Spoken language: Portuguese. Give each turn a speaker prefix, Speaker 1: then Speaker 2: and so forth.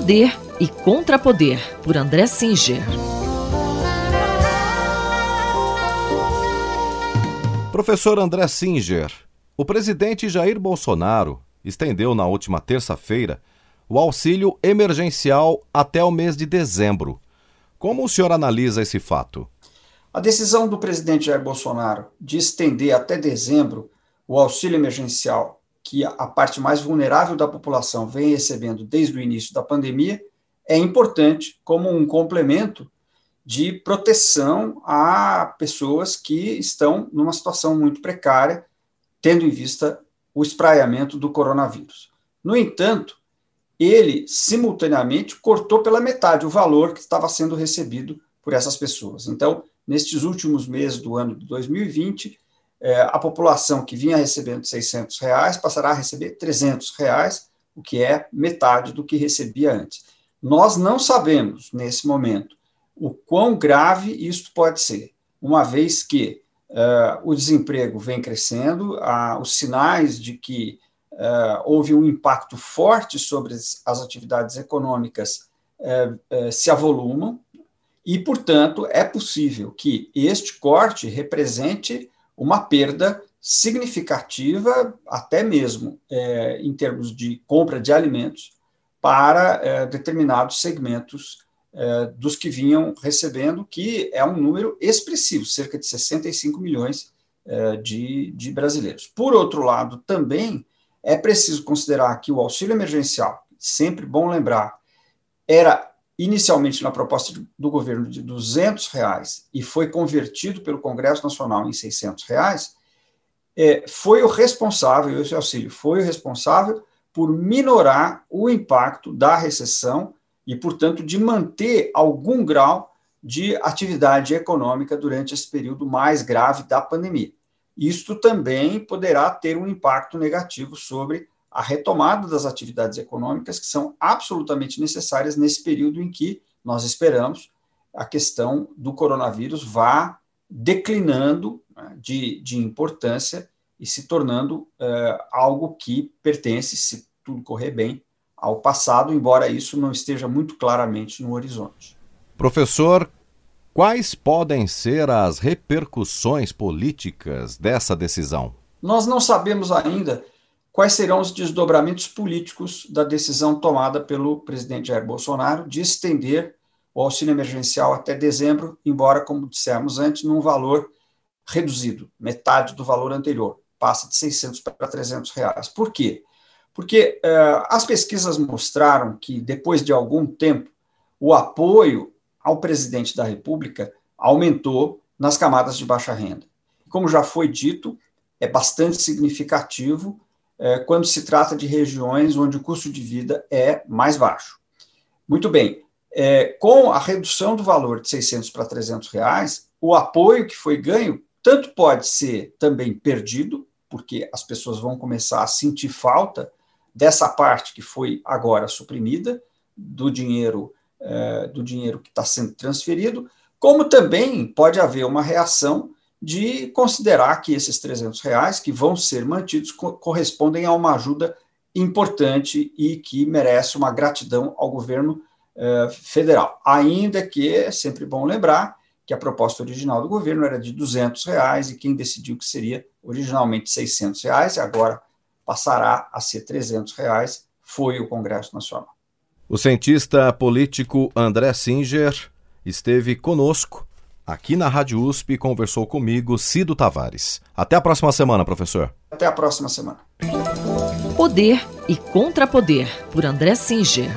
Speaker 1: Poder e Contrapoder, por André Singer.
Speaker 2: Professor André Singer, o presidente Jair Bolsonaro estendeu na última terça-feira o auxílio emergencial até o mês de dezembro. Como o senhor analisa esse fato?
Speaker 3: A decisão do presidente Jair Bolsonaro de estender até dezembro o auxílio emergencial, que a parte mais vulnerável da população vem recebendo desde o início da pandemia, é importante como um complemento de proteção a pessoas que estão numa situação muito precária, tendo em vista o espraiamento do coronavírus. No entanto, ele simultaneamente cortou pela metade o valor que estava sendo recebido por essas pessoas. Então, nestes últimos meses do ano de 2020, é, a população que vinha recebendo 600 reais passará a receber 300 reais, o que é metade do que recebia antes. Nós não sabemos, nesse momento, o quão grave isto pode ser, uma vez que uh, o desemprego vem crescendo, os sinais de que uh, houve um impacto forte sobre as, as atividades econômicas se avolumam, e, portanto, é possível que este corte represente uma perda significativa, até mesmo em termos de compra de alimentos, para determinados segmentos é, dos que vinham recebendo, que é um número expressivo, cerca de 65 milhões é, de, de brasileiros. Por outro lado, também é preciso considerar que o auxílio emergencial, sempre bom lembrar, era inicialmente na proposta do governo de 200 reais e foi convertido pelo Congresso Nacional em 600 reais, é, foi o responsável, esse auxílio foi o responsável por minorar o impacto da recessão e, portanto, de manter algum grau de atividade econômica durante esse período mais grave da pandemia. Isto também poderá ter um impacto negativo sobre a retomada das atividades econômicas, que são absolutamente necessárias nesse período em que nós esperamos a questão do coronavírus vá declinando né, de, de importância e se tornando uh, algo que pertence, se tudo correr bem, ao passado, embora isso não esteja muito claramente no horizonte.
Speaker 2: Professor, quais podem ser as repercussões políticas dessa decisão?
Speaker 3: Nós não sabemos ainda quais serão os desdobramentos políticos da decisão tomada pelo presidente Jair Bolsonaro de estender o auxílio emergencial até dezembro, embora, como dissemos antes, num valor reduzido, metade do valor anterior, passa de 600 para 300 reais. Por quê? Porque uh, as pesquisas mostraram que, depois de algum tempo, o apoio ao presidente da República aumentou nas camadas de baixa renda. Como já foi dito, é bastante significativo quando se trata de regiões onde o custo de vida é mais baixo. Muito bem, é, com a redução do valor de 600 para 300 reais, o apoio que foi ganho tanto pode ser também perdido, porque as pessoas vão começar a sentir falta dessa parte que foi agora suprimida, do dinheiro, é, do dinheiro que está sendo transferido, como também pode haver uma reação de considerar que esses 300 reais que vão ser mantidos co correspondem a uma ajuda importante e que merece uma gratidão ao governo é, federal. Ainda que é sempre bom lembrar que a proposta original do governo era de 200 reais e quem decidiu que seria originalmente 600 reais, e agora passará a ser 300 reais, foi o Congresso Nacional.
Speaker 2: O cientista político André Singer esteve conosco aqui na Rádio USP conversou comigo, Cido Tavares. Até a próxima semana, professor.
Speaker 3: Até a próxima semana.
Speaker 1: Poder e Contrapoder, por André Singer.